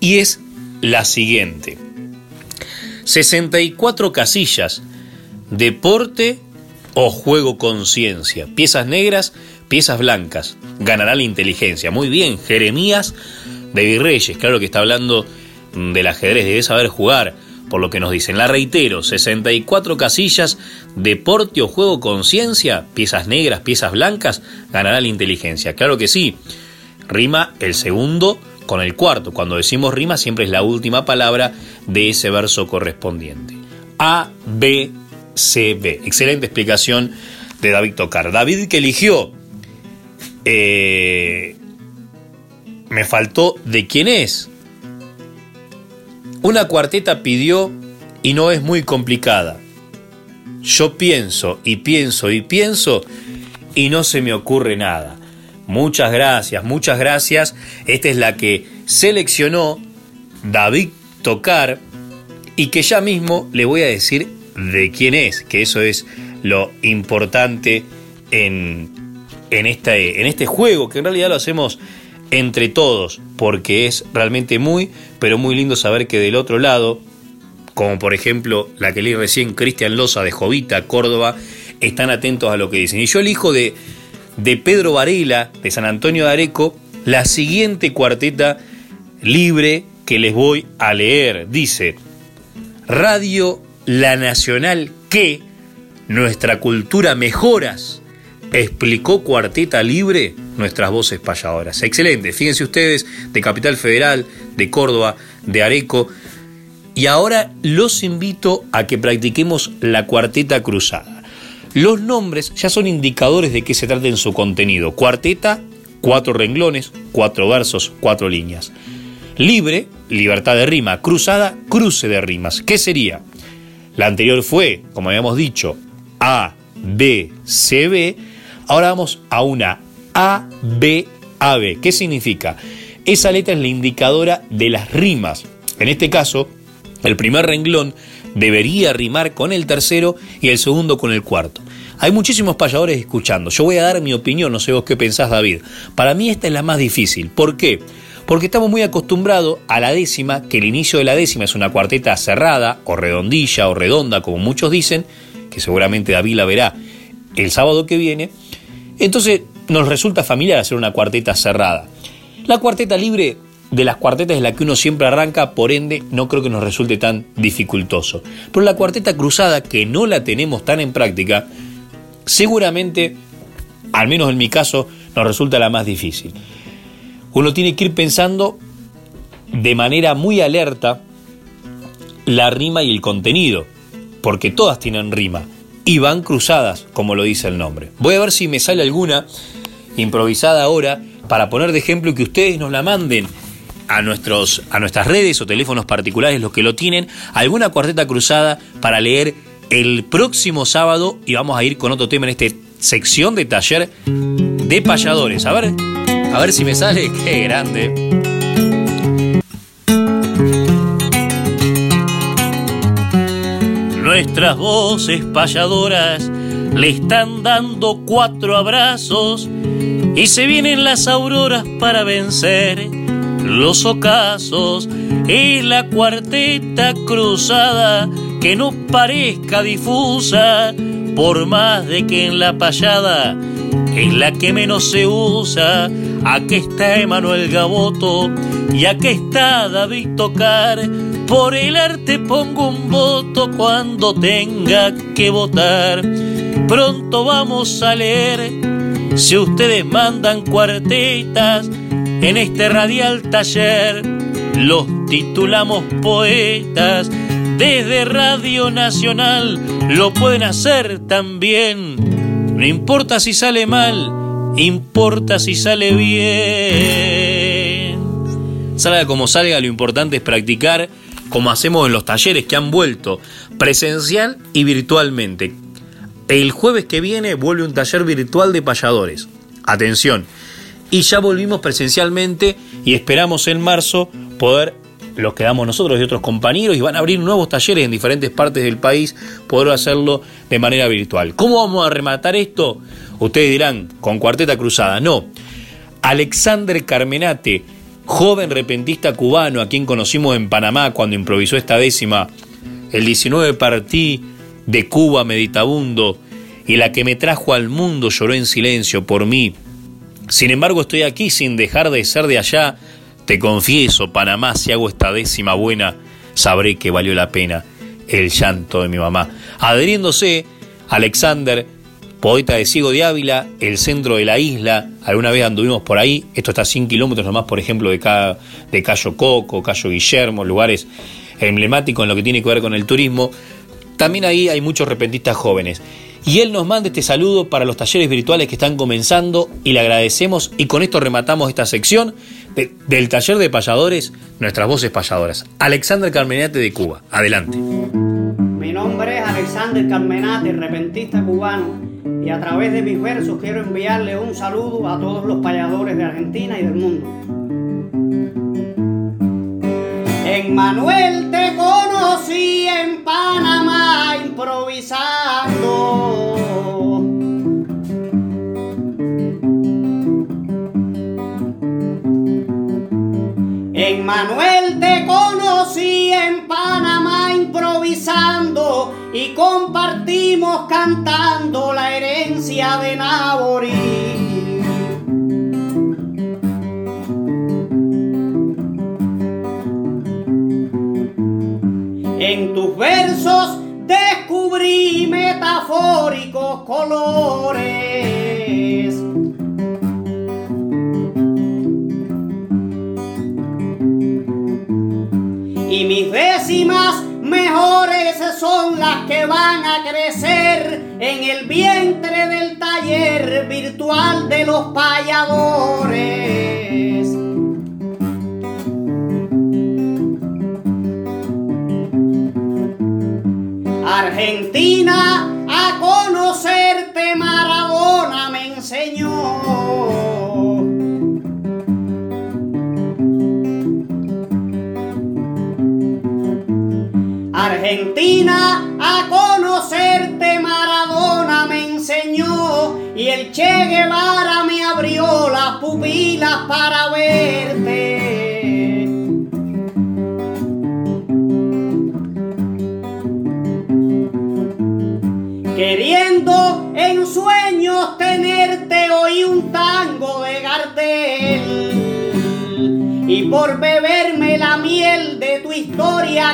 y es la siguiente. 64 casillas, deporte o juego conciencia, piezas negras, piezas blancas, ganará la inteligencia. Muy bien, Jeremías de Virreyes, claro que está hablando del ajedrez, debe saber jugar por lo que nos dicen. La reitero, 64 casillas, deporte o juego conciencia, piezas negras, piezas blancas, ganará la inteligencia. Claro que sí. Rima el segundo con el cuarto. Cuando decimos rima siempre es la última palabra de ese verso correspondiente. A, B, C, B. Excelente explicación de David Tocar. David que eligió... Eh, me faltó de quién es. Una cuarteta pidió y no es muy complicada. Yo pienso y pienso y pienso y no se me ocurre nada. Muchas gracias, muchas gracias. Esta es la que seleccionó David Tocar y que ya mismo le voy a decir de quién es, que eso es lo importante en, en, este, en este juego, que en realidad lo hacemos entre todos, porque es realmente muy, pero muy lindo saber que del otro lado, como por ejemplo la que leí recién, Cristian Loza de Jovita, Córdoba, están atentos a lo que dicen. Y yo elijo de, de Pedro Varela, de San Antonio de Areco, la siguiente cuarteta libre que les voy a leer. Dice, Radio La Nacional que nuestra cultura mejoras, explicó Cuarteta Libre nuestras voces payadoras. Excelente, fíjense ustedes, de Capital Federal, de Córdoba, de Areco. Y ahora los invito a que practiquemos la cuarteta cruzada. Los nombres ya son indicadores de qué se trata en su contenido. Cuarteta, cuatro renglones, cuatro versos, cuatro líneas. Libre, libertad de rima. Cruzada, cruce de rimas. ¿Qué sería? La anterior fue, como habíamos dicho, A, B, C, B. Ahora vamos a una A, B, A, B. ¿Qué significa? Esa letra es la indicadora de las rimas. En este caso, el primer renglón debería rimar con el tercero y el segundo con el cuarto. Hay muchísimos payadores escuchando. Yo voy a dar mi opinión, no sé vos qué pensás, David. Para mí esta es la más difícil. ¿Por qué? Porque estamos muy acostumbrados a la décima, que el inicio de la décima es una cuarteta cerrada, o redondilla, o redonda, como muchos dicen, que seguramente David la verá el sábado que viene. Entonces nos resulta familiar hacer una cuarteta cerrada. La cuarteta libre de las cuartetas es la que uno siempre arranca, por ende no creo que nos resulte tan dificultoso. Pero la cuarteta cruzada, que no la tenemos tan en práctica, seguramente, al menos en mi caso, nos resulta la más difícil. Uno tiene que ir pensando de manera muy alerta la rima y el contenido, porque todas tienen rima y van cruzadas, como lo dice el nombre. Voy a ver si me sale alguna improvisada ahora para poner de ejemplo que ustedes nos la manden a, nuestros, a nuestras redes o teléfonos particulares, los que lo tienen, alguna cuarteta cruzada para leer el próximo sábado y vamos a ir con otro tema en esta sección de taller de payadores. A ver, a ver si me sale, qué grande.
Nuestras voces payadoras le están dando cuatro abrazos y se vienen las auroras para vencer los ocasos. Es la cuarteta cruzada que no parezca difusa, por más de que en la payada es la que menos se usa. Aquí está Emanuel Gaboto y aquí está David Tocar. Por el arte pongo un voto cuando tenga que votar. Pronto vamos a leer si ustedes mandan cuartetas en este radial taller. Los titulamos poetas desde Radio Nacional. Lo pueden hacer también. No importa si sale mal, importa si sale bien.
Salga como salga, lo importante es practicar como hacemos en los talleres que han vuelto presencial y virtualmente. El jueves que viene vuelve un taller virtual de payadores. Atención. Y ya volvimos presencialmente y esperamos en marzo poder, los que damos nosotros y otros compañeros, y van a abrir nuevos talleres en diferentes partes del país, poder hacerlo de manera virtual. ¿Cómo vamos a rematar esto? Ustedes dirán, con cuarteta cruzada. No. Alexander Carmenate, joven repentista cubano a quien conocimos en Panamá cuando improvisó esta décima, el 19 partí de Cuba meditabundo y la que me trajo al mundo lloró en silencio por mí. Sin embargo estoy aquí sin dejar de ser de allá. Te confieso, Panamá, si hago esta décima buena, sabré que valió la pena el llanto de mi mamá. Adheriéndose, Alexander poeta de Ciego de Ávila, el centro de la isla, alguna vez anduvimos por ahí, esto está a 100 kilómetros nomás, por ejemplo, de, de Cayo Coco, Cayo Guillermo, lugares emblemáticos en lo que tiene que ver con el turismo. También ahí hay muchos repentistas jóvenes. Y él nos manda este saludo para los talleres virtuales que están comenzando y le agradecemos y con esto rematamos esta sección del taller de payadores, nuestras voces payadoras. Alexander Carmenate de Cuba, adelante.
Nombre es Alexander Carmenate, repentista cubano y a través de mis versos quiero enviarle un saludo a todos los payadores de Argentina y del mundo. En Manuel te conocí en Panamá improvisando. En Manuel te conocí en Panamá improvisando y compartimos cantando la herencia de Naborí. En tus versos descubrí metafóricos colores mejores son las que van a crecer en el vientre del taller virtual de los payadores. Argentina,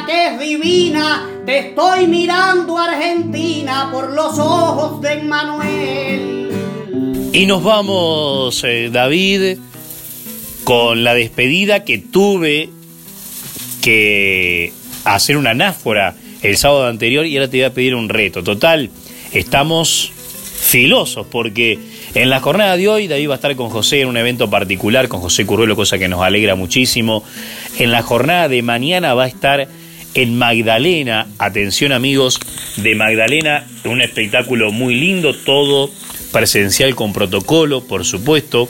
que es divina, te estoy mirando Argentina por los ojos de Emmanuel.
Y nos vamos, eh, David, con la despedida que tuve que hacer una anáfora el sábado anterior y ahora te voy a pedir un reto. Total, estamos filosos porque en la jornada de hoy David va a estar con José en un evento particular, con José Curruelo, cosa que nos alegra muchísimo. En la jornada de mañana va a estar en Magdalena, atención amigos, de Magdalena, un espectáculo muy lindo, todo presencial con protocolo, por supuesto.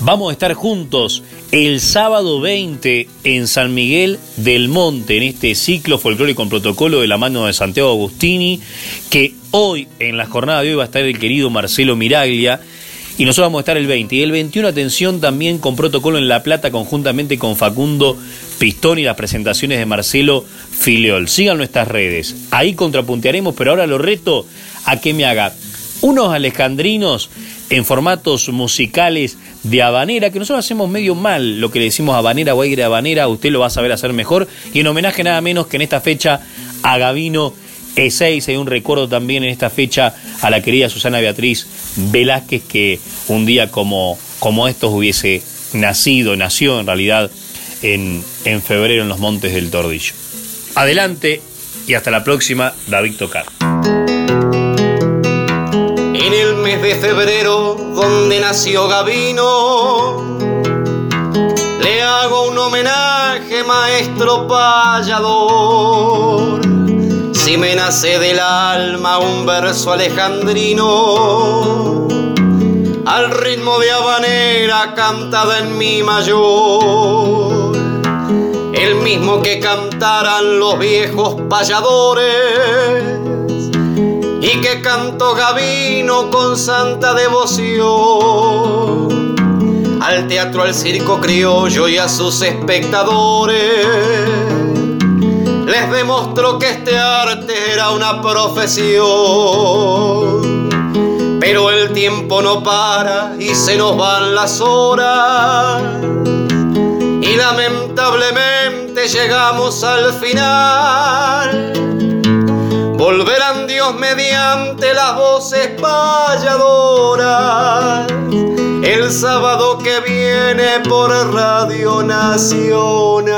Vamos a estar juntos el sábado 20 en San Miguel del Monte, en este ciclo folclórico con protocolo de la mano de Santiago Agustini, que hoy, en la jornada de hoy, va a estar el querido Marcelo Miraglia. Y nosotros vamos a estar el 20. Y el 21, atención, también con protocolo en La Plata, conjuntamente con Facundo Pistón y las presentaciones de Marcelo Fileol. Sigan nuestras redes. Ahí contrapuntearemos, pero ahora lo reto a que me haga unos alejandrinos en formatos musicales de habanera, que nosotros hacemos medio mal lo que le decimos habanera o aire habanera, usted lo va a saber hacer mejor. Y en homenaje nada menos que en esta fecha a Gavino E6, hay un recuerdo también en esta fecha a la querida Susana Beatriz Velázquez, que un día como, como estos hubiese nacido, nació en realidad en, en febrero en los Montes del Tordillo. Adelante y hasta la próxima, David Tocar.
En el mes de febrero, donde nació Gavino, le hago un homenaje, maestro payador. Si me nace del alma un verso alejandrino, al ritmo de habanera cantada en mi mayor, el mismo que cantaran los viejos payadores. Y que cantó Gavino con santa devoción. Al teatro, al circo criollo y a sus espectadores. Les demostró que este arte era una profesión, pero el tiempo no para y se nos van las horas y lamentablemente llegamos al final. Volverán Dios mediante las voces payadoras el sábado que viene por Radio Nacional.